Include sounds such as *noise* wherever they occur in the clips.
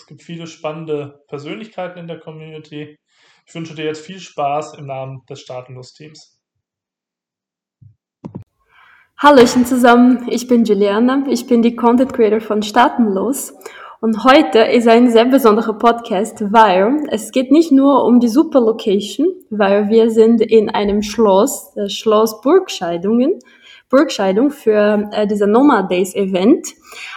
Es gibt viele spannende Persönlichkeiten in der Community. Ich wünsche dir jetzt viel Spaß im Namen des Staatenlos-Teams. Hallöchen zusammen, ich bin Juliana, ich bin die Content Creator von Staatenlos und heute ist ein sehr besonderer Podcast, weil es geht nicht nur um die Super Location, weil wir sind in einem Schloss, das Schloss Burgscheidungen, Burgscheidung für äh, dieser Nomad Days Event.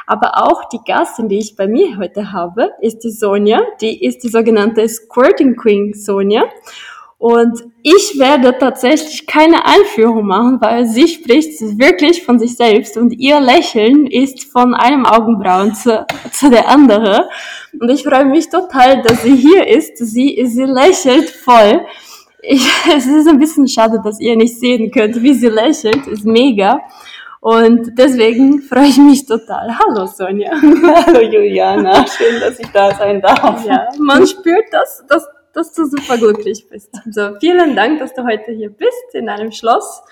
Aber auch die Gastin, die ich bei mir heute habe, ist die Sonja. Die ist die sogenannte Squirting Queen Sonja. Und ich werde tatsächlich keine Einführung machen, weil sie spricht wirklich von sich selbst und ihr Lächeln ist von einem Augenbrauen zu, zu der andere. Und ich freue mich total, dass sie hier ist. Sie, sie lächelt voll. Ich, *laughs* es ist ein bisschen schade, dass ihr nicht sehen könnt, wie sie lächelt. Ist mega. Und deswegen freue ich mich total. Hallo Sonja. *laughs* Hallo Juliana. Schön, dass ich da sein darf. Ja, man spürt das, dass, dass du super glücklich bist. So, vielen Dank, dass du heute hier bist in einem Schloss.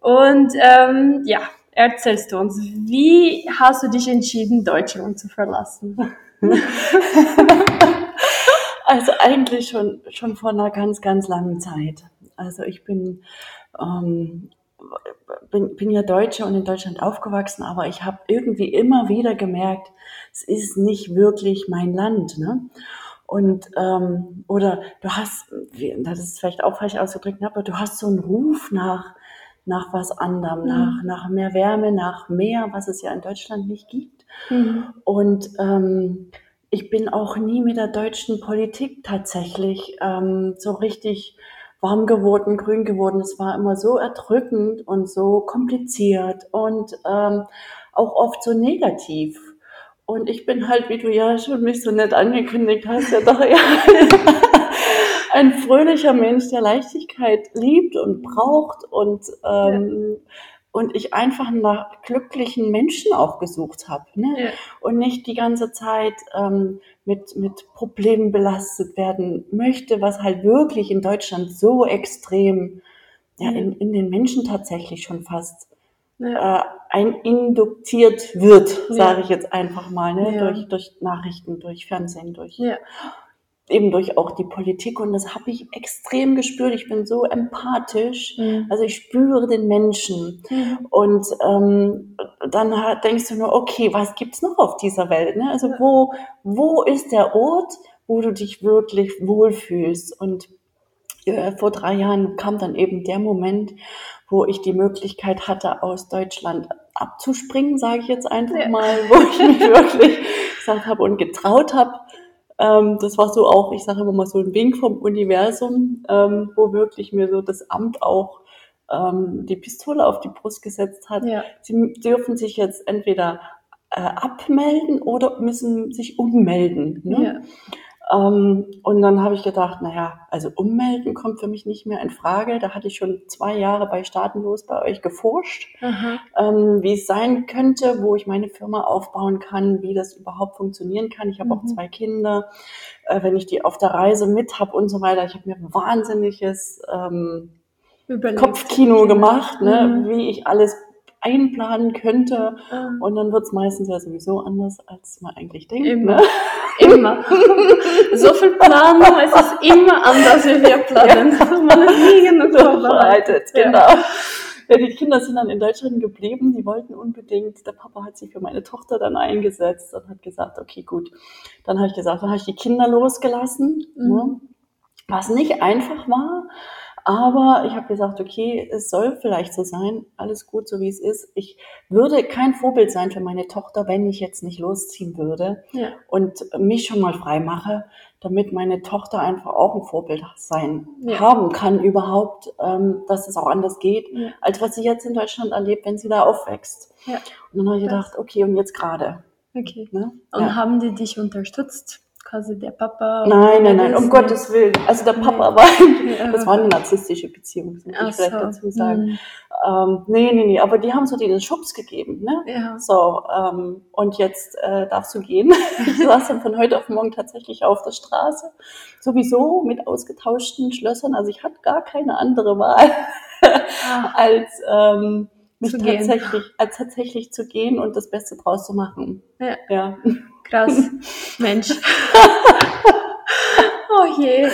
Und ähm, ja, erzählst du uns, wie hast du dich entschieden, Deutschland zu verlassen? *laughs* Also eigentlich schon, schon vor einer ganz, ganz langen Zeit. Also ich bin, ähm, bin, bin ja Deutsche und in Deutschland aufgewachsen, aber ich habe irgendwie immer wieder gemerkt, es ist nicht wirklich mein Land. Ne? Und ähm, oder du hast, das ist vielleicht auch falsch ausgedrückt, aber du hast so einen Ruf nach nach was anderem, mhm. nach nach mehr Wärme, nach mehr, was es ja in Deutschland nicht gibt. Mhm. Und ähm, ich bin auch nie mit der deutschen Politik tatsächlich ähm, so richtig warm geworden, grün geworden. Es war immer so erdrückend und so kompliziert und ähm, auch oft so negativ. Und ich bin halt, wie du ja schon mich so nett angekündigt hast, ja doch ja *laughs* ein fröhlicher Mensch, der Leichtigkeit liebt und braucht und ähm, ja und ich einfach nach glücklichen Menschen auch gesucht habe ne? Ja. und nicht die ganze Zeit ähm, mit, mit Problemen belastet werden möchte, was halt wirklich in Deutschland so extrem ja, in, in den Menschen tatsächlich schon fast ja. äh, ein induktiert wird, sage ich jetzt einfach mal, ne? durch, durch Nachrichten, durch Fernsehen, durch ja eben durch auch die Politik und das habe ich extrem gespürt. Ich bin so empathisch, mhm. also ich spüre den Menschen mhm. und ähm, dann denkst du nur, okay, was gibt's noch auf dieser Welt? Ne? Also wo wo ist der Ort, wo du dich wirklich wohlfühlst? Und äh, vor drei Jahren kam dann eben der Moment, wo ich die Möglichkeit hatte, aus Deutschland abzuspringen, sage ich jetzt einfach ja. mal, wo ich mich *laughs* wirklich gesagt habe und getraut habe, ähm, das war so auch, ich sage immer mal so ein Wink vom Universum, ähm, wo wirklich mir so das Amt auch ähm, die Pistole auf die Brust gesetzt hat. Ja. Sie dürfen sich jetzt entweder äh, abmelden oder müssen sich ummelden. Ne? Ja. Ähm, und dann habe ich gedacht, naja, also ummelden kommt für mich nicht mehr in Frage. Da hatte ich schon zwei Jahre bei Staatenlos bei euch geforscht, ähm, wie es sein könnte, wo ich meine Firma aufbauen kann, wie das überhaupt funktionieren kann. Ich habe mhm. auch zwei Kinder, äh, wenn ich die auf der Reise mit habe und so weiter. Ich habe mir wahnsinniges ähm, Kopfkino gemacht, ne, mhm. wie ich alles einplanen könnte. Und dann wird es meistens ja sowieso anders, als man eigentlich denkt. Immer. Ne? Immer. *laughs* so viel Planung, es ist immer anders, wie wir planen. Ja. Man ist nie genug vorbereitet. Genau. Ja, die Kinder sind dann in Deutschland geblieben. Die wollten unbedingt, der Papa hat sich für meine Tochter dann eingesetzt und hat gesagt, okay, gut. Dann habe ich gesagt, dann habe ich die Kinder losgelassen, mhm. ne? was nicht einfach war. Aber ich habe gesagt, okay, es soll vielleicht so sein, alles gut, so wie es ist. Ich würde kein Vorbild sein für meine Tochter, wenn ich jetzt nicht losziehen würde ja. und mich schon mal frei mache, damit meine Tochter einfach auch ein Vorbild sein ja. haben kann überhaupt, ähm, dass es auch anders geht, ja. als was sie jetzt in Deutschland erlebt, wenn sie da aufwächst. Und dann habe ich gedacht, okay, und jetzt gerade. Okay. Ne? Und haben die dich unterstützt? Quasi der Papa? Nein, nein, nein, um das Gottes Willen. Also der Papa war, *laughs* das war eine narzisstische Beziehung, das muss Ach ich vielleicht so. dazu sagen. Hm. Ähm, nee, nee, nee, aber die haben so den Schubs gegeben, ne? Ja. So, ähm, und jetzt äh, darfst du gehen. *laughs* Ich saß dann von heute auf morgen tatsächlich auf der Straße, sowieso mit ausgetauschten Schlössern. Also ich hatte gar keine andere Wahl, Ah, *laughs* als ähm, mich tatsächlich, als tatsächlich zu gehen und das Beste draus zu machen. Ja. ja. Krass. *laughs* Mensch. *laughs* oh je.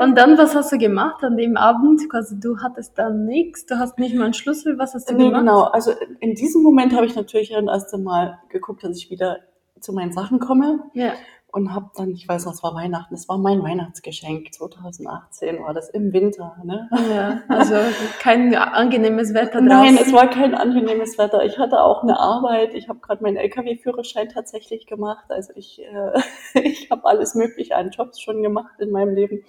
Und dann, was hast du gemacht an dem Abend? Quasi, du hattest dann nichts, du hast nicht mal einen Schlüssel, was hast du Nee, gemacht? genau. Also in diesem Moment habe ich natürlich dann erst einmal geguckt, dass ich wieder zu meinen Sachen komme Ja. Und habe dann, ich weiß noch, es war Weihnachten, es war mein Weihnachtsgeschenk, 2018 war das im Winter. Ne? ja, also kein angenehmes Wetter draußen. Nein, es war kein angenehmes Wetter. Ich hatte auch eine Arbeit. Ich habe gerade meinen LKW-Führerschein tatsächlich gemacht. Also ich, äh, *laughs* ich habe alles Mögliche an Jobs schon gemacht in meinem Leben.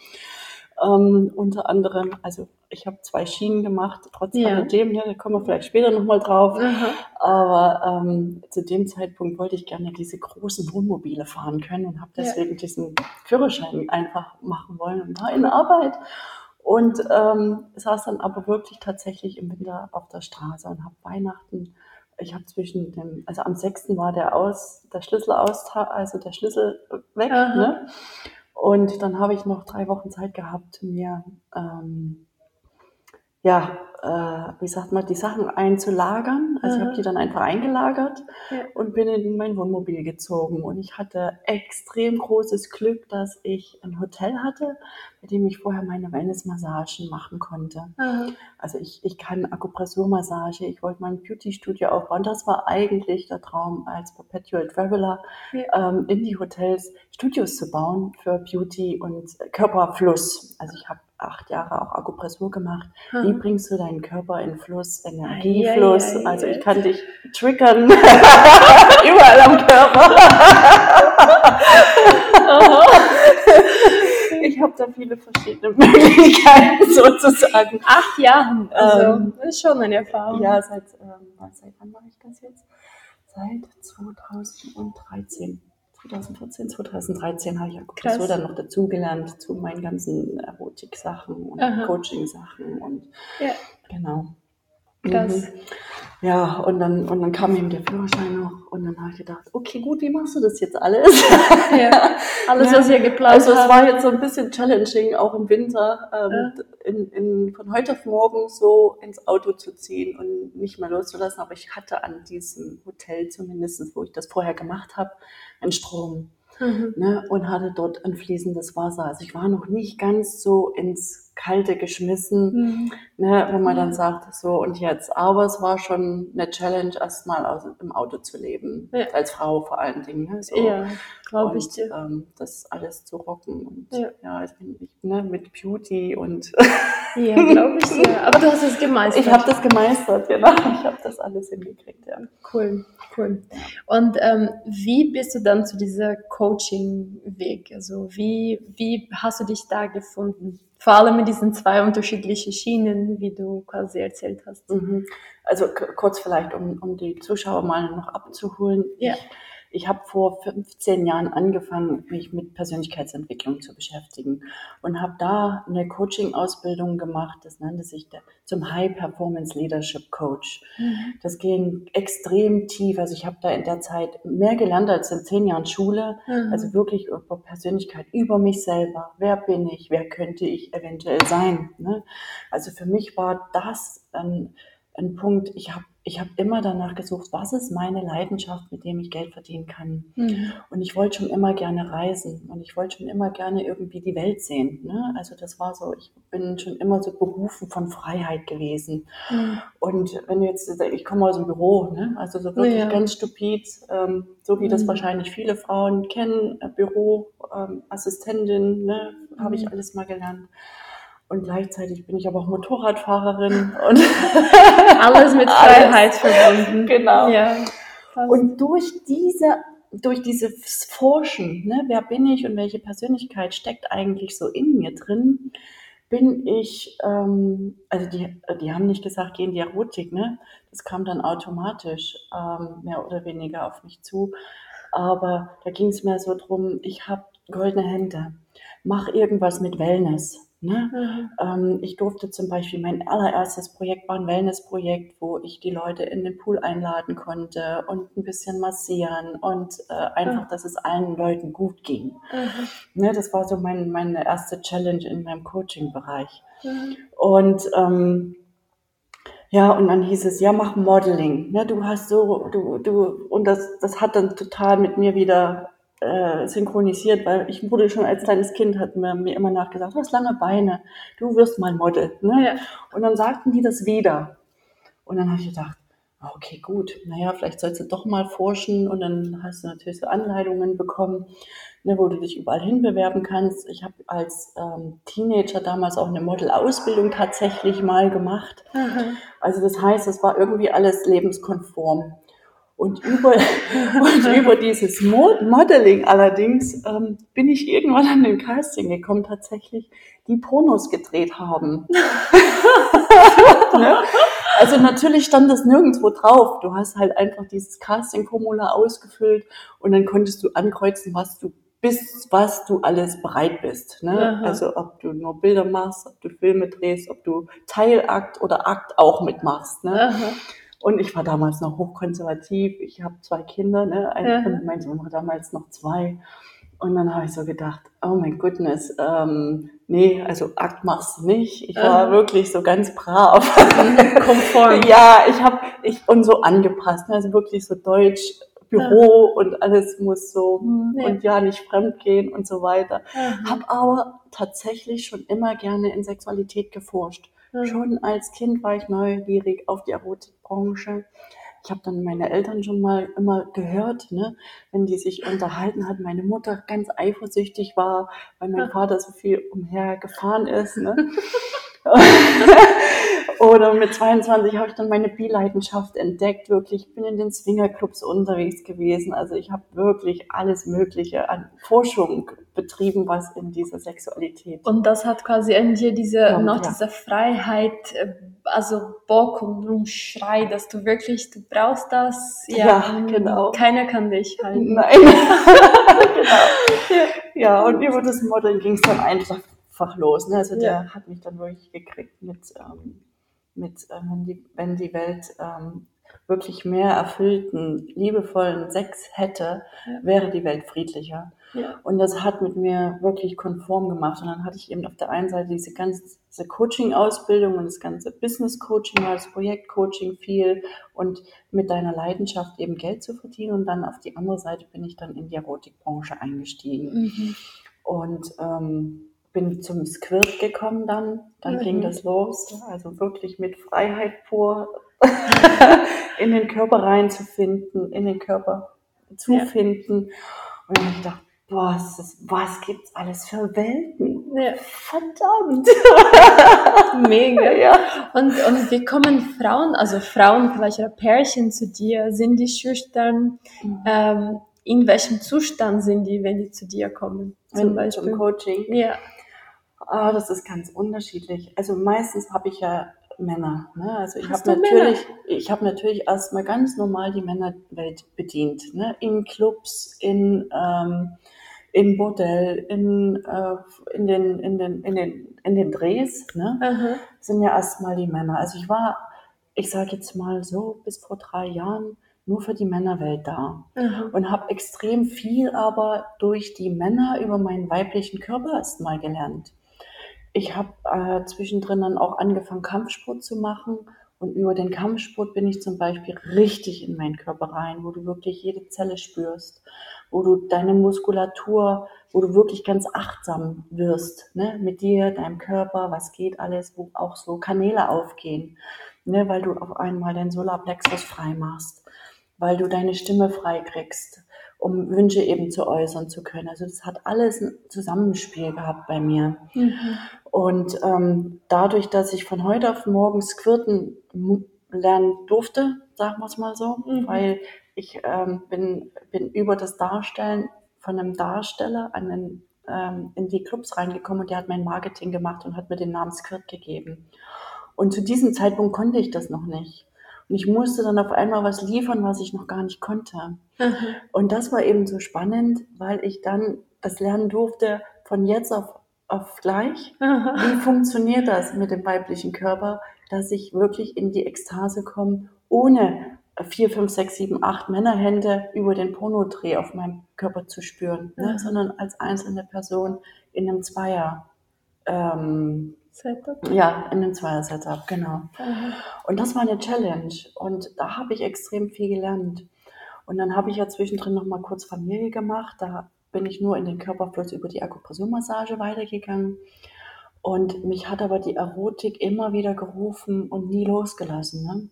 Ähm, unter anderem, also ich habe zwei Schienen gemacht, trotz Ja. alledem, ja, da kommen wir vielleicht später nochmal drauf. Aha. Aber ähm, zu dem Zeitpunkt wollte ich gerne diese großen Wohnmobile fahren können und habe Ja. deswegen diesen Führerschein einfach machen wollen und war in Arbeit. Und ähm, saß dann aber wirklich tatsächlich im Winter auf der Straße und habe Weihnachten. Ich habe zwischen dem, also am 6. war der aus, der Schlüssel aus, also der Schlüssel weg, Aha. ne? Und dann habe ich noch drei Wochen Zeit gehabt, mir ähm, ja, äh, wie sagt man, die Sachen einzulagern. Also ich Aha. habe die dann einfach eingelagert Ja. und bin in mein Wohnmobil gezogen. Und ich hatte extrem großes Glück, dass ich ein Hotel hatte, bei dem ich vorher meine Wellnessmassagen machen konnte. Aha. Also ich, ich kann Akupressurmassage, ich wollte mein Beauty-Studio aufbauen. Das war eigentlich der Traum als Perpetual Traveler, Ja. ähm, in die Hotels Studios zu bauen für Beauty und Körperfluss. Also ich habe acht Jahre auch Akupressur gemacht. Wie Aha. bringst du deinen Körper in Fluss, Energiefluss? ei, ei, Also ei. ich kann dich triggern *laughs* überall am Körper. ich habe da viele verschiedene Möglichkeiten *laughs* sozusagen. Acht Jahren, also Ähm, das ist schon eine Erfahrung. Ja, seit, ähm, seit wann mache ich das jetzt? Seit 2013. 2014, 2013 habe ich Akupressur dann noch dazugelernt zu meinen ganzen Erotik-Sachen und. Coaching-Sachen und Ja. genau. Krass. Mhm. Ja, und dann, und dann kam eben der Führerschein noch und dann habe ich gedacht, okay, gut, wie machst du das jetzt alles? *laughs* Ja. *laughs* Alles, Ja. was ihr geplant Also es war jetzt so ein bisschen challenging, auch im Winter, ähm, in, in, von heute auf morgen so ins Auto zu ziehen und nicht mehr loszulassen. Aber ich hatte an diesem Hotel zumindest, wo ich das vorher gemacht habe, einen Strom Mhm. ne, und hatte dort ein fließendes Wasser. Also ich war noch nicht ganz so ins Kalte geschmissen, Mhm. ne, wenn man dann sagt, so und jetzt. Aber es war schon eine Challenge, erstmal aus, im Auto zu leben, Ja. als Frau vor allen Dingen. Ne, so. Ja, glaube ich dir. Ähm, das alles zu rocken. Und Ja. ja, ich bin ich, ne, mit Beauty und Ja, glaube ich dir. Aber du hast es *laughs* gemeistert. ich habe das gemeistert, genau. Ich habe das alles hingekriegt, ja. Cool, cool. Und ähm, wie bist du dann zu dieser Coaching-Weg? Also wie, wie hast du dich da gefunden? Vor allem mit diesen zwei unterschiedlichen Schienen, wie du quasi erzählt hast. Mhm. Also kurz vielleicht, um, um die Zuschauer mal noch abzuholen. Ja. Ich, habe vor 15 Jahren angefangen, mich mit Persönlichkeitsentwicklung zu beschäftigen und habe da eine Coaching-Ausbildung gemacht. Das nannte sich der, zum High Performance Leadership Coach. Das ging extrem tief. Also ich habe da in der Zeit mehr gelernt als in zehn Jahren Schule. Mhm. Also wirklich über Persönlichkeit, über mich selber. Wer bin ich? Wer könnte ich eventuell sein? Ne? Also für mich war das ein, ein Punkt, ich habe ich hab immer danach gesucht, was ist meine Leidenschaft, mit dem ich Geld verdienen kann. Mhm. Und ich wollte schon immer gerne reisen und ich wollte schon immer gerne irgendwie die Welt sehen. Ne? Also das war so, ich bin schon immer so berufen von Freiheit gewesen. Mhm. Und wenn du jetzt, ich komme aus dem Büro, ne? also so wirklich Ja. ganz stupid, ähm, so wie das Mhm. wahrscheinlich viele Frauen kennen, äh, Büro, ähm, Assistentin, ne? habe ich Mhm. alles mal gelernt. Und gleichzeitig bin ich aber auch Motorradfahrerin *laughs* und Alles mit. Freiheit verbunden. Genau. Ja. Und durch diese, durch dieses Forschen, ne, wer bin ich und welche Persönlichkeit steckt eigentlich so in mir drin, bin ich, ähm, also die, die haben nicht gesagt, geh in die Erotik, ne? Das kam dann automatisch ähm, mehr oder weniger auf mich zu. Aber da ging es mir so drum, ich habe goldene Hände, mach irgendwas mit Wellness. Ne? Mhm. Ähm, ich durfte zum Beispiel, mein allererstes Projekt war ein Wellnessprojekt, wo ich die Leute in den Pool einladen konnte und ein bisschen massieren und äh, einfach, mhm. dass es allen Leuten gut ging. Mhm. Ne? Das war so mein, meine erste Challenge in meinem Coaching-Bereich. Mhm. Und ähm, ja, und dann hieß es, ja, mach Modeling. Ne, du hast so, du, du, und das, das hat dann total mit mir wieder äh, synchronisiert, weil ich wurde schon als kleines Kind, hat man mir immer nachgesagt, du hast lange Beine, du wirst mal Model. Ne? Ja. Und dann sagten die das wieder. Und dann habe ich gedacht, ah, okay, gut, naja, vielleicht sollst du doch mal forschen und dann hast du natürlich so Anleitungen bekommen ne, wo du dich überall hinbewerben kannst. Ich habe als ähm, Teenager damals auch eine Modelausbildung tatsächlich mal gemacht. Mhm. Also das heißt, es war irgendwie alles lebenskonform. Und über, *laughs* und über dieses Modeling allerdings ähm, bin ich irgendwann an den Casting gekommen, tatsächlich, die Pornos gedreht haben. *laughs* ne? Also natürlich stand das nirgendwo drauf. Du hast halt einfach dieses Casting-Formular ausgefüllt und dann konntest du ankreuzen, was du bis was du alles bereit bist. Ne? Also ob du nur Bilder machst, ob du Filme drehst, ob du Teilakt oder Akt auch mitmachst. Ne? Und ich war damals noch hochkonservativ. Ich habe zwei Kinder, ne? Ein, mein Sohn war damals noch zwei. Und dann habe ich so gedacht, oh mein goodness, ähm, nee, also Akt machst nicht. Ich war uh wirklich so ganz brav. Konform. *laughs* ja, ich habe ich und so angepasst, ne? also wirklich so deutsch Büro ja. und alles muss so ja. und ja nicht fremd gehen und so weiter. Mhm. Hab aber tatsächlich schon immer gerne in Sexualität geforscht. Mhm. Schon als Kind war ich neugierig auf die Erotikbranche. Ich habe dann meine Eltern schon mal immer gehört, ne, wenn die sich unterhalten hat, meine Mutter ganz eifersüchtig war, weil mein Vater so viel umher gefahren ist. Ne. *laughs* *laughs* Oder mit 22 habe ich dann meine Bi-Leidenschaft entdeckt. Wirklich, ich bin in den Swingerclubs unterwegs gewesen. Also ich habe wirklich alles Mögliche an Forschung betrieben, was in dieser Sexualität. Und das hat quasi in dir diese, ja, noch ja. diese Freiheit, äh, also Bock und Schrei, dass du wirklich, du brauchst das. Ja, ja genau. Keiner kann dich halten. Nein. *laughs* genau. Ja, und über das Modeln ging es dann einfach los. Ne? Also der hat mich dann wirklich gekriegt mit ähm, mit, äh, wenn, die, wenn die Welt ähm, wirklich mehr erfüllten, liebevollen Sex hätte, ja. wäre die Welt friedlicher. Ja. Und das hat mit mir wirklich konform gemacht. Und dann hatte ich eben auf der einen Seite diese ganze Coaching-Ausbildung und das ganze Business-Coaching, das Projekt-Coaching viel und mit deiner Leidenschaft eben Geld zu verdienen. Und dann auf die andere Seite bin ich dann in die Erotikbranche eingestiegen. Mhm. Und ähm, bin zum Squirt gekommen dann, dann mhm. ging das los, also wirklich mit Freiheit vor *laughs* in den Körper reinzufinden, in den Körper zu ja. finden. Und dann habe ich gedacht, boah, was, was gibt's alles für Welten? Ja. Verdammt! *laughs* Mega. *laughs* Ja. Und, und wie kommen Frauen, also Frauen vielleicht oder Pärchen zu dir? Sind die schüchtern? Mhm. Ähm, in welchem Zustand sind die, wenn die zu dir kommen? Zum Beispiel? Zum Coaching? Ja. Ah, das ist ganz unterschiedlich. Also meistens habe ich ja Männer. Ne? Also ich habe natürlich, ich habe natürlich erstmal ganz normal die Männerwelt bedient. Ne? In Clubs, in ähm, in Bordell, in, äh, in, den, in, den, in, den, in den Drehs, ne, sind ja erstmal die Männer. Also ich war, ich sage jetzt mal so, bis vor drei Jahren nur für die Männerwelt da mhm. und habe extrem viel aber durch die Männer über meinen weiblichen Körper erstmal gelernt. Ich habe äh, zwischendrin dann auch angefangen, Kampfsport zu machen. Und über den Kampfsport bin ich zum Beispiel richtig in meinen Körper rein, wo du wirklich jede Zelle spürst, wo du deine Muskulatur, wo du wirklich ganz achtsam wirst, ne, mit dir, deinem Körper, was geht alles, wo auch so Kanäle aufgehen, ne, weil du auf einmal deinen Solarplexus frei machst, weil du deine Stimme frei kriegst, um Wünsche eben zu äußern zu können. Also das hat alles ein Zusammenspiel gehabt bei mir. Mhm. Und ähm, dadurch, dass ich von heute auf morgen Squirten lernen durfte, sagen wir es mal so, mhm. weil ich ähm, bin, bin über das Darstellen von einem Darsteller an den, ähm, in die Clubs reingekommen und der hat mein Marketing gemacht und hat mir den Namen Squirt gegeben. Und zu diesem Zeitpunkt konnte ich das noch nicht. Und ich musste dann auf einmal was liefern, was ich noch gar nicht konnte. Mhm. Und das war eben so spannend, weil ich dann das lernen durfte, von jetzt auf, auf gleich. Aha. Wie funktioniert das mit dem weiblichen Körper, dass ich wirklich in die Ekstase komme, ohne vier, fünf, sechs, sieben, acht Männerhände über den Pornodreh auf meinem Körper zu spüren, ne? Mhm. sondern als einzelne Person in einem Zweier, ähm, Setup. ja, in einem Zweier-Setup, genau. Und das war eine Challenge und da habe ich extrem viel gelernt. Und dann habe ich ja zwischendrin noch mal kurz Familie gemacht. Da bin ich nur in den Körperfluss über die Akupressurmassage weitergegangen. Und mich hat aber die Erotik immer wieder gerufen und nie losgelassen. Ne?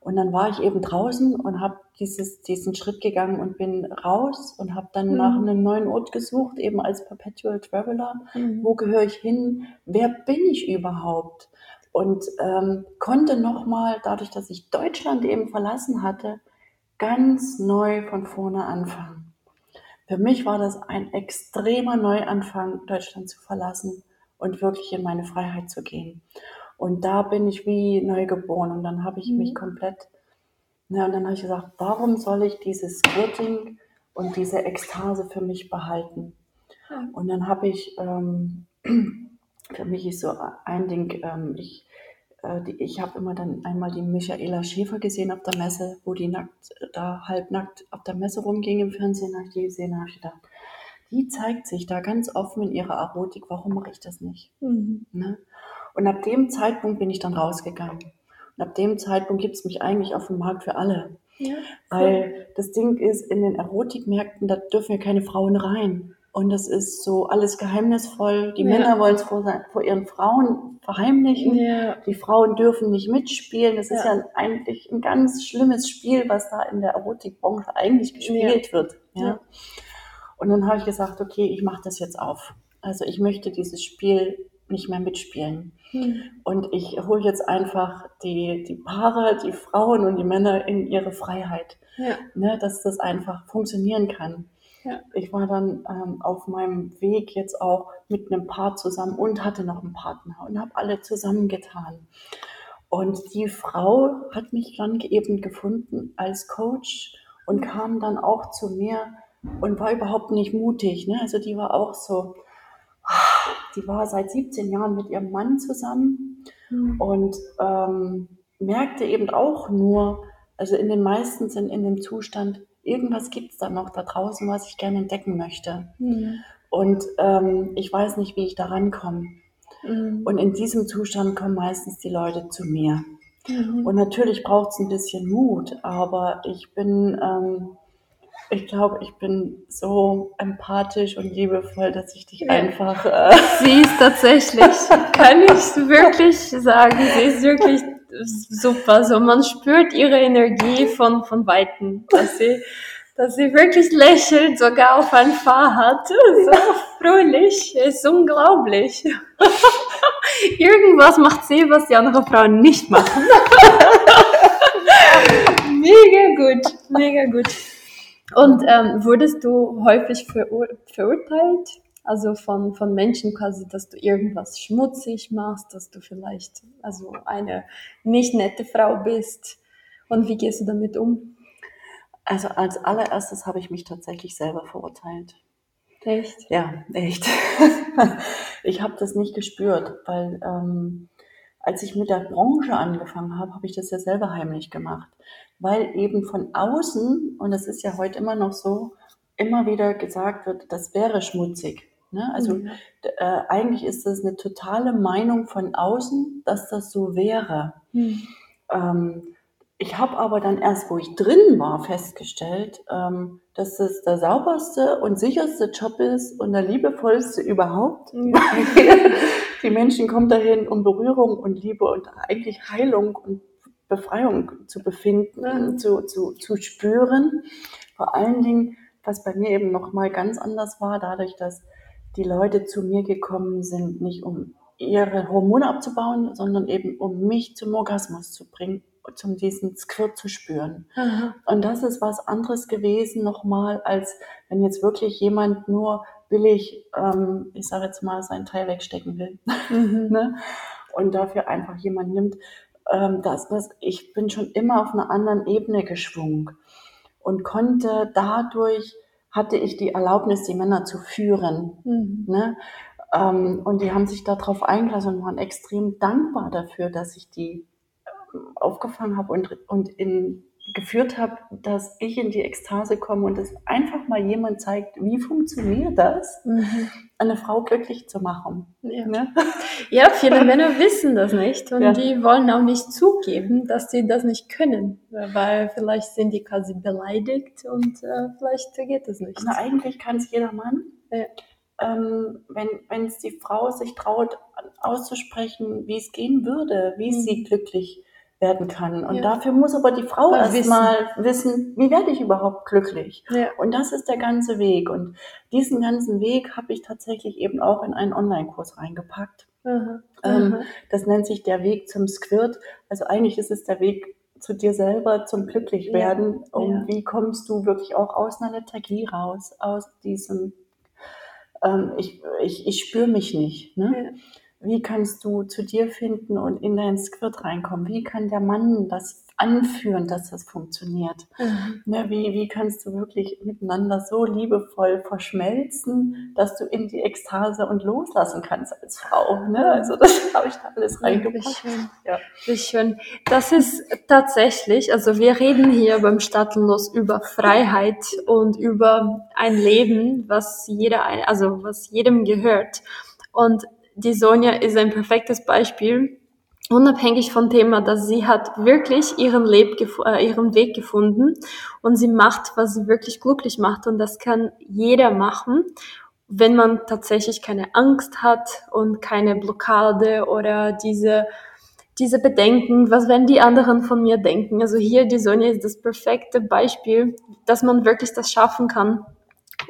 Und dann war ich eben draußen und habe diesen Schritt gegangen und bin raus und habe dann Mhm. nach einem neuen Ort gesucht, eben als Perpetual Traveler Mhm. wo gehöre ich hin, wer bin ich überhaupt? Und ähm, konnte nochmal, dadurch, dass ich Deutschland eben verlassen hatte, ganz neu von vorne anfangen. Für mich war das ein extremer Neuanfang, Deutschland zu verlassen und wirklich in meine Freiheit zu gehen. Und da bin ich wie neu geboren und dann habe ich Mhm. mich komplett, na, und dann habe ich gesagt, warum soll ich dieses Squirting und diese Ekstase für mich behalten? Ja. Und dann habe ich, ähm, *clears throat* für mich ist so ein Ding, ähm, ich, äh, die, ich habe immer dann einmal die Michaela Schäfer gesehen auf der Messe, wo die nackt, da halbnackt auf der Messe rumging im Fernsehen, habe ich die gesehen, habe ich gedacht, die zeigt sich da ganz offen in ihrer Erotik, warum mache ich das nicht? Mhm. Ne? Und ab dem Zeitpunkt bin ich dann rausgegangen. Und ab dem Zeitpunkt gibt es mich eigentlich auf dem Markt für alle. Ja. Weil das Ding ist, in den Erotikmärkten, da dürfen ja keine Frauen rein. Und das ist so alles geheimnisvoll. Die Ja. Männer wollen es vor, vor ihren Frauen verheimlichen. Ja. Die Frauen dürfen nicht mitspielen. Das ist Ja. eigentlich ein ganz schlimmes Spiel, was da in der Erotikbranche eigentlich gespielt wird. Ja. Ja. Und dann habe ich gesagt, okay, ich mache das jetzt auf. Also ich möchte dieses Spiel nicht mehr mitspielen. Mhm. Und ich hole jetzt einfach die, die Paare, die Frauen und die Männer in ihre Freiheit, Ja. ne, dass das einfach funktionieren kann. Ja. Ich war dann ähm, auf meinem Weg jetzt auch mit einem Paar zusammen und hatte noch einen Partner und habe alle zusammengetan. Und die Frau hat mich dann eben gefunden als Coach und kam dann auch zu mir und war überhaupt nicht mutig. Ne? Also die war auch so, die war seit 17 Jahren mit ihrem Mann zusammen Mhm. und ähm, merkte eben auch nur, also in den meisten sind in dem Zustand, irgendwas gibt es da noch da draußen, was ich gerne entdecken möchte. Mhm. Und ähm, ich weiß nicht, wie ich da rankomme. Mhm. Und in diesem Zustand kommen meistens die Leute zu mir. Mhm. Und natürlich braucht es ein bisschen Mut, aber ich bin, ähm, ich glaube, ich bin so empathisch und liebevoll, dass ich dich Ja. einfach äh, Sie ist tatsächlich, *laughs* kann ich wirklich sagen, sie ist wirklich super. So, man spürt ihre Energie von, von Weitem, dass sie, dass sie wirklich lächelt, sogar auf ein Fahrrad. So fröhlich, ist unglaublich. *laughs* Irgendwas macht sie, was die anderen Frauen nicht machen. *laughs* mega gut, mega gut. Und ähm, wurdest du häufig verur verurteilt? Also von, von Menschen quasi, dass du irgendwas schmutzig machst, dass du vielleicht also eine nicht nette Frau bist. Und wie gehst du damit um? Also als allererstes habe ich mich tatsächlich selber verurteilt. Echt? Ja, echt. *laughs* ich habe das nicht gespürt, weil ähm, als ich mit der Branche angefangen habe, habe ich das ja selber heimlich gemacht. Weil eben von außen, und das ist ja heute immer noch so, immer wieder gesagt wird, das wäre schmutzig. Ne? Also Mhm. äh, eigentlich ist das eine totale Meinung von außen, dass das so wäre. Hm. Ähm, ich habe aber dann erst, wo ich drin war, festgestellt, ähm, dass das der sauberste und sicherste Job ist und der liebevollste überhaupt. *laughs* Die Menschen kommen dahin, um Berührung und Liebe und eigentlich Heilung und Befreiung zu befinden, Mhm. zu, zu, zu spüren. Vor allen Dingen, was bei mir eben nochmal ganz anders war, dadurch, dass die Leute zu mir gekommen sind, nicht um ihre Hormone abzubauen, sondern eben um mich zum Orgasmus zu bringen, um diesen Squirt zu spüren. Aha. Und das ist was anderes gewesen nochmal, als wenn jetzt wirklich jemand nur billig, ähm, ich sage jetzt mal, sein Teil wegstecken will Mhm. *laughs* ne? und dafür einfach jemand nimmt. Ähm, dass, dass ich bin schon immer auf einer anderen Ebene geschwungen und konnte dadurch hatte ich die Erlaubnis, die Männer zu führen. Mhm. Ne? Ähm, und die haben sich darauf eingelassen und waren extrem dankbar dafür, dass ich die ähm, aufgefangen habe und, und in, geführt habe, dass ich in die Ekstase komme und dass einfach mal jemand zeigt, wie funktioniert das, mhm. eine Frau glücklich zu machen. Ja. Ne? *laughs* ja, viele Männer wissen das nicht und ja. die wollen auch nicht zugeben, dass sie das nicht können, weil vielleicht sind die quasi beleidigt und äh, vielleicht geht es nicht. Na, eigentlich kann es jeder Mann. Ja ähm, wenn wenn es die Frau sich traut auszusprechen, wie es gehen würde, wie mhm. sie glücklich werden kann. Und ja. dafür muss aber die Frau erstmal wissen. wissen, wie werde ich überhaupt glücklich? Ja. Und das ist der ganze Weg. Und diesen ganzen Weg habe ich tatsächlich eben auch in einen Online-Kurs reingepackt. Mhm. Ähm, mhm. Das nennt sich der Weg zum Squirt. Also eigentlich ist es der Weg zu dir selber zum Glücklichwerden. Ja. Um wie kommst du wirklich auch aus einer Lethargie raus, aus diesem ähm, ich, ich, ich spüre mich nicht. Ne? Wie kannst du zu dir finden und in dein Squirt reinkommen? Wie kann der Mann das anführen, dass das funktioniert? Mhm. Ne, wie, wie kannst du wirklich miteinander so liebevoll verschmelzen, dass du in die Ekstase und loslassen kannst als Frau? Ne? Also das habe ich da alles reingepackt. Wie schön. Ja. Wie schön. Das ist tatsächlich, also wir reden hier beim Stadtlos über Freiheit und über ein Leben, was jeder, also was jedem gehört. Und die Sonja ist ein perfektes Beispiel, unabhängig vom Thema, dass sie hat wirklich ihren, Leb äh, ihren Weg gefunden und sie macht, was sie wirklich glücklich macht und das kann jeder machen, wenn man tatsächlich keine Angst hat und keine Blockade oder diese diese Bedenken, was werden die anderen von mir denken? Also hier die Sonja ist das perfekte Beispiel, dass man wirklich das schaffen kann,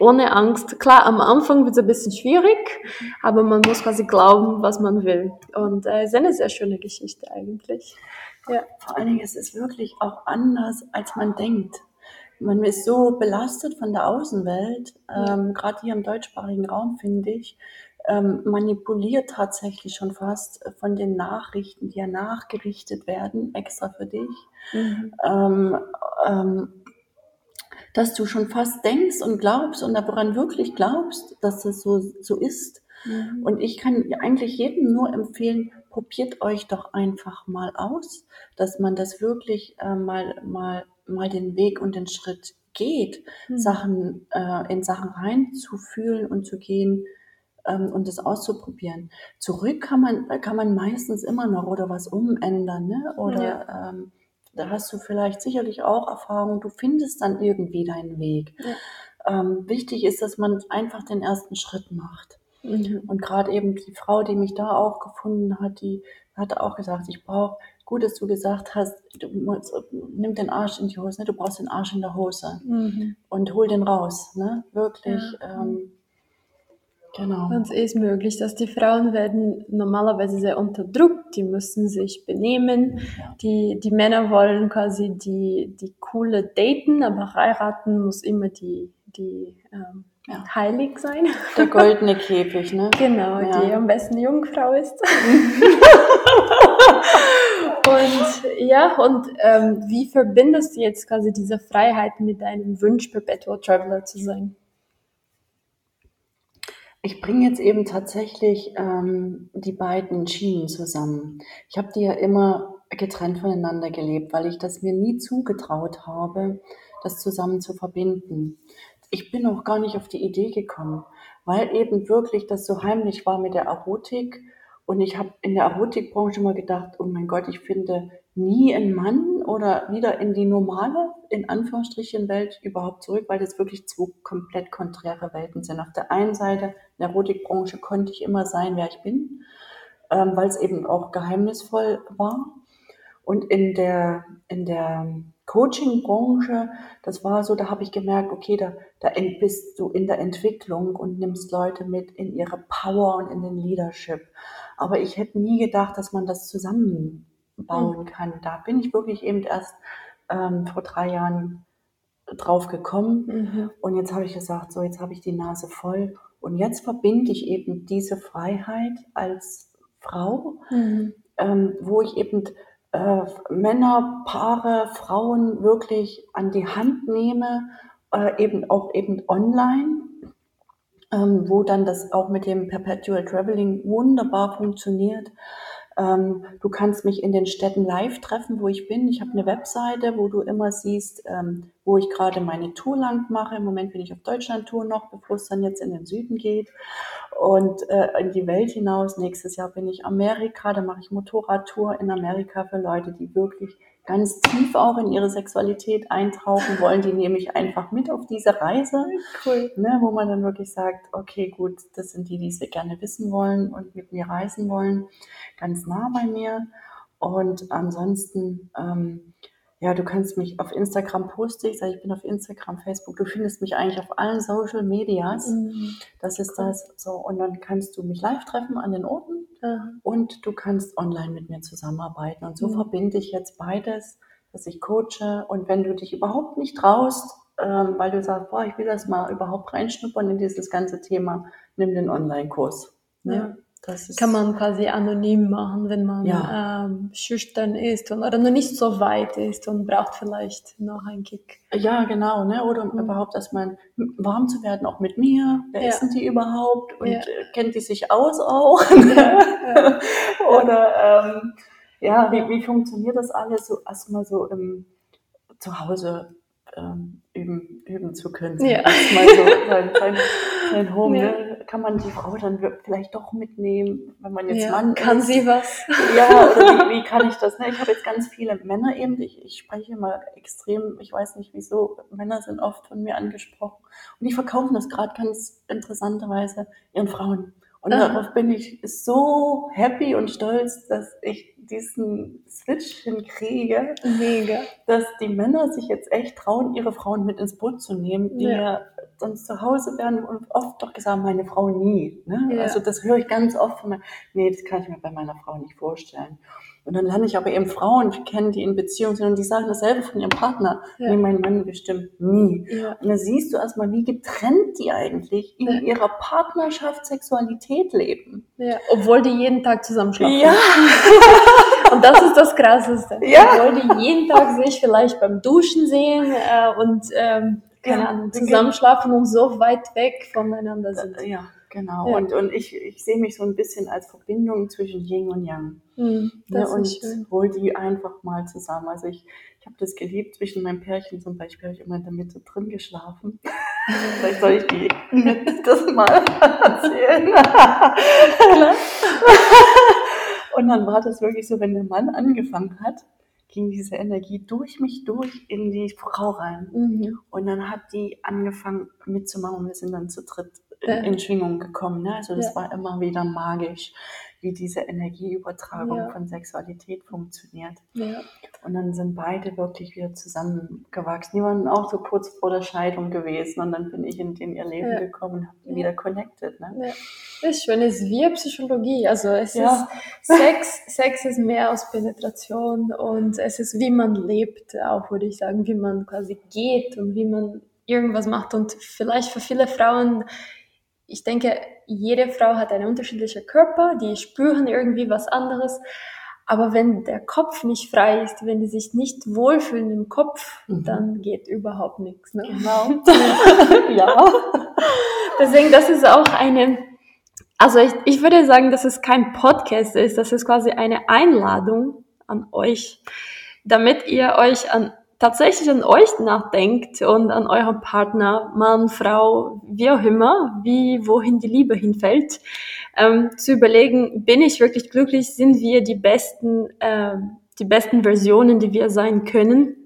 ohne Angst. Klar, am Anfang wird es ein bisschen schwierig, aber man muss quasi glauben, was man will. Und äh, ist eine sehr schöne Geschichte eigentlich. Ja. Vor allen Dingen, es ist wirklich auch anders, als man denkt. Man ist so belastet von der Außenwelt, ähm, gerade hier im deutschsprachigen Raum, finde ich, ähm, manipuliert tatsächlich schon fast von den Nachrichten, die ja nachgerichtet werden, extra für dich. Mhm. Ähm, ähm, dass du schon fast denkst und glaubst und daran wirklich glaubst, dass das so, so ist. Mhm. Und ich kann eigentlich jedem nur empfehlen, probiert euch doch einfach mal aus, dass man das wirklich äh, mal, mal, mal den Weg und den Schritt geht, mhm. Sachen, äh, in Sachen reinzufühlen und zu gehen ähm, und das auszuprobieren. Zurück kann man, kann man meistens immer noch oder was umändern, ne? oder ja. ähm, da hast du vielleicht sicherlich auch Erfahrung, du findest dann irgendwie deinen Weg. Ja. Ähm, wichtig ist, dass man einfach den ersten Schritt macht. Mhm. Und gerade eben die Frau, die mich da auch gefunden hat, die hatte auch gesagt, ich brauche, gut, dass du gesagt hast, du nimm den Arsch in die Hose, ne? du brauchst den Arsch in der Hose mhm. und hol den raus, ne? Wirklich. Ja. Ähm, Genau. Und es ist möglich, dass die Frauen werden normalerweise sehr unterdrückt, die müssen sich benehmen, ja. die, die Männer wollen quasi die, die coole daten, aber heiraten muss immer die, die ähm, ja. heilig sein. Der goldene Käfig, ne? Genau, ja. die am besten Jungfrau ist. *laughs* und ja, und ähm, wie verbindest du jetzt quasi diese Freiheit mit deinem Wunsch, Perpetual Traveler zu sein? Ich bringe jetzt eben tatsächlich ähm, die beiden Schienen zusammen. Ich habe die ja immer getrennt voneinander gelebt, weil ich das mir nie zugetraut habe, das zusammen zu verbinden. Ich bin auch gar nicht auf die Idee gekommen, weil eben wirklich das so heimlich war mit der Erotik. Und ich habe in der Erotikbranche immer gedacht, oh mein Gott, ich finde nie einen Mann oder wieder in die normale, in Anführungsstrichen, Welt überhaupt zurück, weil das wirklich zwei komplett konträre Welten sind. Auf der einen Seite, der Erotikbranche konnte ich immer sein, wer ich bin, ähm, weil es eben auch geheimnisvoll war. Und in der, in der Coaching-Branche, das war so, da habe ich gemerkt, okay, da, da bist du in der Entwicklung und nimmst Leute mit in ihre Power und in den Leadership. Aber ich hätte nie gedacht, dass man das zusammen bauen kann. Da bin ich wirklich eben erst ähm, vor drei Jahren drauf gekommen. Mhm. Und jetzt habe ich gesagt, so jetzt habe ich die Nase voll. Und jetzt verbinde ich eben diese Freiheit als Frau, mhm. ähm, wo ich eben äh, Männer, Paare, Frauen wirklich an die Hand nehme, äh, eben auch eben online, ähm, wo dann das auch mit dem Perpetual Traveling wunderbar funktioniert. Ähm, du kannst mich in den Städten live treffen, wo ich bin. Ich habe eine Webseite, wo du immer siehst, ähm, wo ich gerade meine Tour lang mache. Im Moment bin ich auf Deutschland-Tour noch, bevor es dann jetzt in den Süden geht und äh, in die Welt hinaus. Nächstes Jahr bin ich Amerika, da mache ich Motorradtour in Amerika für Leute, die wirklich ganz tief auch in ihre Sexualität eintauchen wollen. Die nehme ich einfach mit auf diese Reise, cool. ne, wo man dann wirklich sagt, okay, gut, das sind die, die sie gerne wissen wollen und mit mir reisen wollen, ganz nah bei mir. Und ansonsten ähm, ja, du kannst mich auf Instagram poste ich, sage ich bin auf Instagram, Facebook. Du findest mich eigentlich auf allen Social Medias. Mhm. Das ist das so. Und dann kannst du mich live treffen an den Orten mhm. und du kannst online mit mir zusammenarbeiten. Und so mhm. verbinde ich jetzt beides, dass ich coache. Und wenn du dich überhaupt nicht traust, ähm, weil du sagst, boah, ich will das mal überhaupt reinschnuppern in dieses ganze Thema, nimm den Online-Kurs. Ne? Ja. Das kann man quasi anonym machen, wenn man ja. ähm, schüchtern ist und, oder noch nicht so weit ist und braucht vielleicht noch einen Kick. Ja, genau, ne? Oder mhm. überhaupt erstmal warm zu werden, auch mit mir. Wer ja. sind die überhaupt? Und ja. Äh, kennt die sich aus auch? *laughs* oder ähm, ja, wie, wie funktioniert das alles so erstmal so im Zuhause ähm, üben, üben zu können. Ja. Mal so sein, sein, sein Home, ja. ne? kann man die Frau dann vielleicht doch mitnehmen, wenn man jetzt ja, Mann kann ist. sie was? Ja, oder wie, *laughs* wie kann ich das? Ne? Ich habe jetzt ganz viele Männer eben, ich, ich spreche immer extrem, ich weiß nicht wieso, Männer sind oft von mir angesprochen und die verkaufen das gerade ganz interessanterweise ihren Frauen. Und Aha. darauf bin ich so happy und stolz, dass ich diesen Switch hinkriege. Mega. Dass die Männer sich jetzt echt trauen, ihre Frauen mit ins Boot zu nehmen, die ja, sonst zu Hause werden und oft doch gesagt, meine Frau nie. Ne? Ja. Also das höre ich ganz oft von mir. Nee, das kann ich mir bei meiner Frau nicht vorstellen. Und dann lerne ich aber eben Frauen kennen, die in Beziehung sind und die sagen dasselbe von ihrem Partner. Ja. Nee, mein Mann bestimmt nie. Ja. Und da siehst du erstmal, wie getrennt die eigentlich in ja. ihrer Partnerschaft Sexualität leben. Ja, obwohl die jeden Tag zusammenschlafen. Ja. *laughs* *laughs* und das ist das Krasseste. *laughs* Ja. Obwohl die jeden Tag sich vielleicht beim Duschen sehen äh, und ähm, keine Ahnung, zusammenschlafen und so weit weg voneinander sind. Ja. Genau. Ja. Und, und ich, ich sehe mich so ein bisschen als Verbindung zwischen Yin und Yang. Mhm, ne? Und schön. hol die einfach mal zusammen. Also ich, ich habe das geliebt, zwischen meinem Pärchen zum Beispiel habe ich immer in der Mitte drin geschlafen. *laughs* Vielleicht soll ich die das mal erzählen. Und dann war das wirklich so, wenn der Mann angefangen hat, ging diese Energie durch mich durch in die Frau rein. Mhm. Und dann hat die angefangen mitzumachen und wir sind dann zu dritt in, in Schwingung gekommen. Ne? Also das ja. war immer wieder magisch, wie diese Energieübertragung ja. von Sexualität funktioniert. Ja. Und dann sind beide wirklich wieder zusammengewachsen. Die waren auch so kurz vor der Scheidung gewesen und dann bin ich in, in ihr Leben gekommen und habe die wieder connected. Ne? Ja. Das ist schön, es ist wie Psychologie. Also es ist Sex, Sex ist mehr aus Penetration und es ist wie man lebt, auch würde ich sagen, wie man quasi geht und wie man irgendwas macht. Und vielleicht für viele Frauen ich denke, jede Frau hat einen unterschiedlichen Körper, die spüren irgendwie was anderes. Aber wenn der Kopf nicht frei ist, wenn die sich nicht wohlfühlen im Kopf, mhm. dann geht überhaupt nichts. Ne? Genau. *laughs* ja. *laughs* Deswegen, das ist auch eine, also ich, ich würde sagen, dass es kein Podcast ist, das ist quasi eine Einladung an euch, damit ihr euch an tatsächlich an euch nachdenkt und an euren Partner, Mann, Frau, wie auch immer, wie, wohin die Liebe hinfällt, ähm, zu überlegen, bin ich wirklich glücklich, sind wir die besten, äh, die besten Versionen, die wir sein können,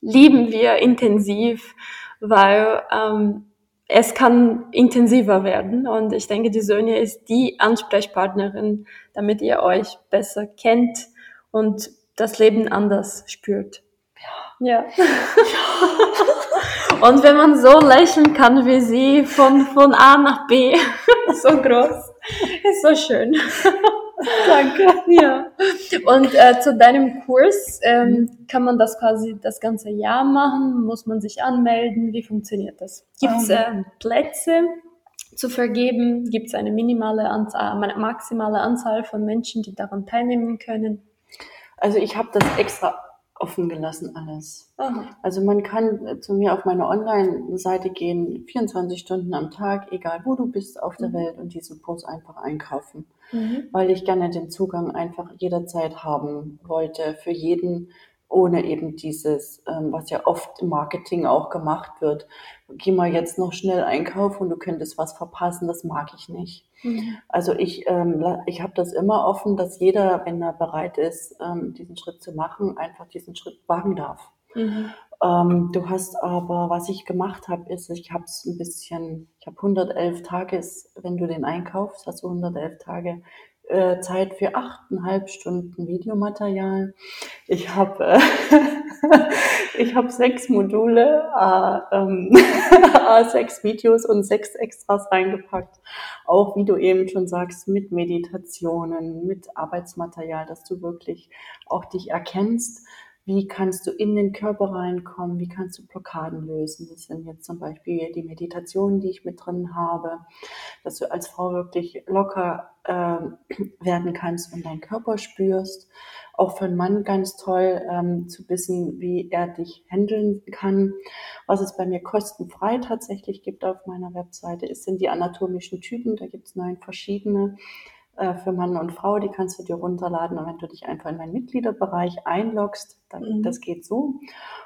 lieben wir intensiv, weil ähm, es kann intensiver werden. Und ich denke, die Sonja ist die Ansprechpartnerin, damit ihr euch besser kennt und das Leben anders spürt. Ja. *laughs* Und wenn man so lächeln kann wie sie von, von A nach B, *laughs* so groß, ist so schön. *laughs* Danke. Ja. Und äh, zu deinem Kurs ähm, kann man das quasi das ganze Jahr machen? Muss man sich anmelden? Wie funktioniert das? Gibt es äh, Plätze zu vergeben? Gibt es eine minimale Anzahl, eine maximale Anzahl von Menschen, die daran teilnehmen können? Also ich habe das extra offen gelassen alles. Aha. Also man kann zu mir auf meine Online-Seite gehen, 24 Stunden am Tag, egal wo du bist auf der mhm. Welt und diesen Kurs einfach einkaufen, mhm. weil ich gerne den Zugang einfach jederzeit haben wollte für jeden ohne eben dieses, ähm, was ja oft im Marketing auch gemacht wird. Geh mal jetzt noch schnell einkaufen und du könntest was verpassen, das mag ich nicht. Mhm. Also ich, ähm, ich habe das immer offen, dass jeder, wenn er bereit ist, ähm, diesen Schritt zu machen, einfach diesen Schritt wagen darf. Mhm. Ähm, du hast aber, was ich gemacht habe, ist, ich habe es ein bisschen, ich habe 111 Tage, wenn du den einkaufst, hast du 111 Tage äh, Zeit für achteinhalb Stunden Videomaterial. Ich habe äh, *laughs* ich habe sechs Module, äh, ähm, *laughs* sechs Videos und sechs Extras reingepackt. Auch wie du eben schon sagst, mit Meditationen, mit Arbeitsmaterial, dass du wirklich auch dich erkennst wie kannst du in den Körper reinkommen? Wie kannst du Blockaden lösen? Das sind jetzt zum Beispiel die Meditationen, die ich mit drin habe, dass du als Frau wirklich locker äh, *clears throat* werden kannst und deinen Körper spürst. Auch für einen Mann ganz toll ähm, zu wissen, wie er dich handeln kann. Was es bei mir kostenfrei tatsächlich gibt auf meiner Webseite, ist, sind die anatomischen Typen. Da gibt es neun verschiedene äh, für Mann und Frau, die kannst du dir runterladen. Und wenn du dich einfach in meinen Mitgliederbereich einloggst, dann mhm. das geht so.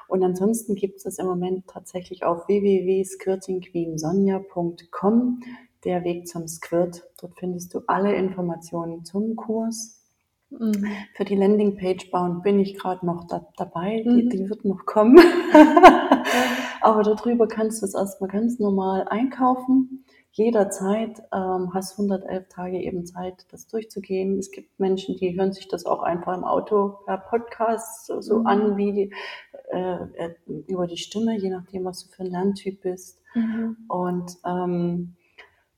Und ansonsten gibt es das im Moment tatsächlich auf www.skirtingqueensonja.com, der Weg zum Squirt. Dort findest du alle Informationen zum Kurs. Mhm. Für die Landingpage bauen bin ich gerade noch da, dabei. Mhm. Die, die, wird noch kommen. *laughs* Aber darüber kannst du es erstmal ganz normal einkaufen jederzeit ähm, hast 111 Tage eben Zeit, das durchzugehen. Es gibt Menschen, die hören sich das auch einfach im Auto per Podcast so, so mhm. an, wie die, äh, äh, über die Stimme, je nachdem, was du für ein Lerntyp bist. Mhm. Und ähm,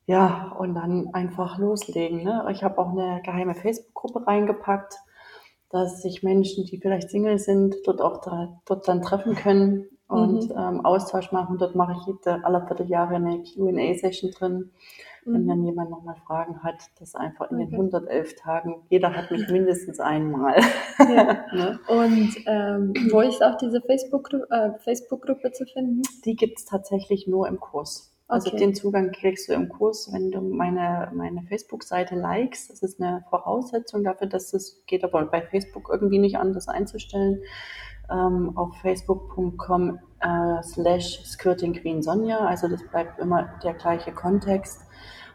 ja, und dann einfach loslegen. Ne? Ich habe auch eine geheime Facebook-Gruppe reingepackt, dass sich Menschen, die vielleicht Single sind, dort auch da, dort dann treffen können und mhm. ähm, Austausch machen. Dort mache ich jede, alle Vierteljahre eine Q&A-Session drin. Mhm. Wenn dann jemand nochmal Fragen hat, das einfach in okay. den 111 Tagen, jeder hat mich mindestens einmal. Ja. *laughs* ne? Und ähm, wo ist auch diese Facebook-Gruppe äh, Facebook zu finden? Die gibt's tatsächlich nur im Kurs. Also okay. den Zugang kriegst du im Kurs, wenn du meine, meine Facebook-Seite likest. Das ist eine Voraussetzung dafür, dass es geht aber bei Facebook irgendwie nicht anders einzustellen ähm, auf facebook.com äh, slash Skirting Queen Sonja. Also das bleibt immer der gleiche Kontext.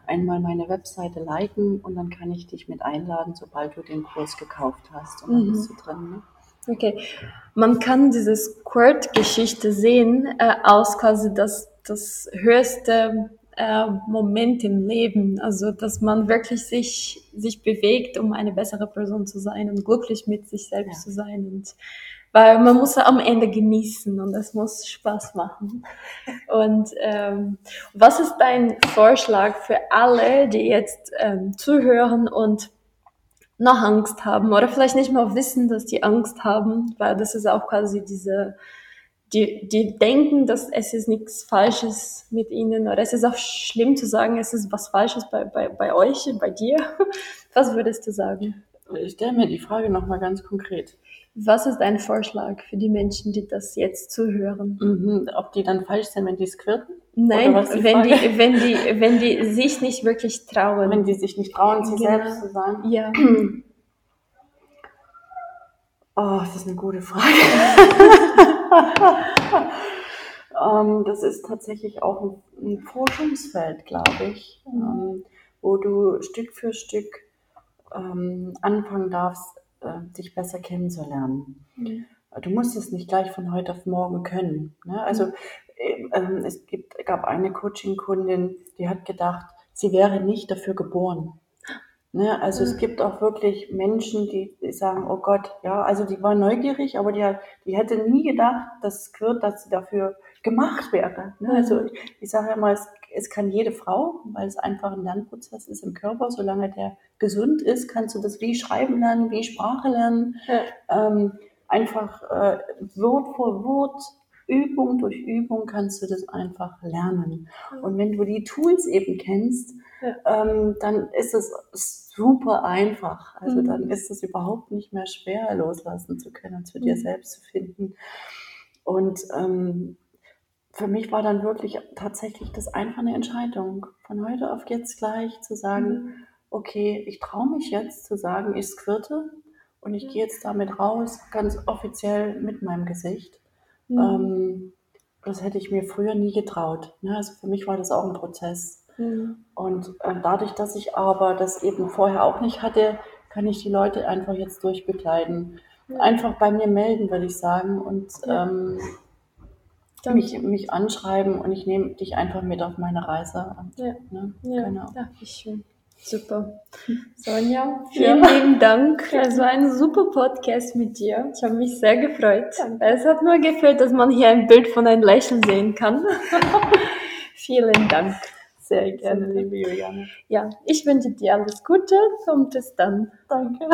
Einmal meine Webseite liken und dann kann ich dich mit einladen, sobald du den Kurs gekauft hast. Und dann mhm. bist du drin. Ne? Okay. Man kann diese Squirt-Geschichte sehen äh, aus quasi das, das höchste äh, Moment im Leben. Also, dass man wirklich sich, sich bewegt, um eine bessere Person zu sein und glücklich mit sich selbst ja. zu sein. Und weil man muss am Ende genießen und es muss Spaß machen. Und ähm, was ist dein Vorschlag für alle, die jetzt ähm, zuhören und noch Angst haben oder vielleicht nicht mal wissen, dass die Angst haben, weil das ist auch quasi diese, die, die denken, dass es ist nichts Falsches mit ihnen oder es ist auch schlimm zu sagen, es ist was Falsches bei, bei, bei euch, bei dir. *laughs* Was würdest du sagen? Ich stelle mir die Frage nochmal ganz konkret. Was ist dein Vorschlag für die Menschen, die das jetzt zuhören? Mhm. Ob die dann falsch sind, wenn die squirten? Nein, die wenn, die, wenn, die, wenn die sich nicht wirklich trauen. Wenn die sich nicht trauen, sie genau. selbst zu sein? Ja. *clears throat* Oh, das ist eine gute Frage. um, *laughs* ähm, das ist tatsächlich auch ein, ein Forschungsfeld, glaube ich, mhm. um, ähm, wo du Stück für Stück um, ähm, anfangen darfst, äh, dich besser kennenzulernen. Mhm. Du musst es nicht gleich von heute auf morgen können. Ne? Also mhm. ähm, es gibt, gab eine Coaching-Kundin, die hat gedacht, sie wäre nicht dafür geboren. Ne? Also mhm. es gibt auch wirklich Menschen, die, die, sagen, oh Gott, ja, also die war neugierig, aber die, hat, die hätte nie gedacht, dass es wird, dass sie dafür gemacht wäre. Ne? Also mhm. ich sage ja mal, es es kann jede Frau, weil es einfach ein Lernprozess ist im Körper. Solange der gesund ist, kannst du das wie Schreiben lernen, wie Sprache lernen. Ja. Ähm, einfach äh, Wort für Wort Übung durch Übung kannst du das einfach lernen. Und wenn du die Tools eben kennst, ja. ähm, dann ist es super einfach. Also mhm. dann ist es überhaupt nicht mehr schwer, loslassen zu können und zu dir mhm. selbst zu finden. Und ähm, für mich war dann wirklich tatsächlich das einfach eine Entscheidung, von heute auf jetzt gleich zu sagen, mhm. okay, ich traue mich jetzt zu sagen, ich squirte und ich mhm. gehe jetzt damit raus, ganz offiziell mit meinem Gesicht. Mhm. Ähm, das hätte ich mir früher nie getraut. Ne? Also für mich war das auch ein Prozess. Mhm. Und äh, dadurch, dass ich aber das eben vorher auch nicht hatte, kann ich die Leute einfach jetzt durchbegleiten. Einfach bei mir melden, würde ich sagen. Und ähm, mich, mich anschreiben und ich nehme dich einfach mit auf meine Reise. Und, ja. Ne? ja, genau. Ja, wie schön. Super. Sonja, vielen ja. lieben Dank. Es war ein super Podcast mit dir. Ich habe mich sehr gefreut. Danke. Es hat nur gefehlt, dass man hier ein Bild von einem Lächeln sehen kann. *laughs* vielen Dank. Sehr gerne, liebe Juliane. Ja, ich wünsche dir alles Gute und bis dann. Danke.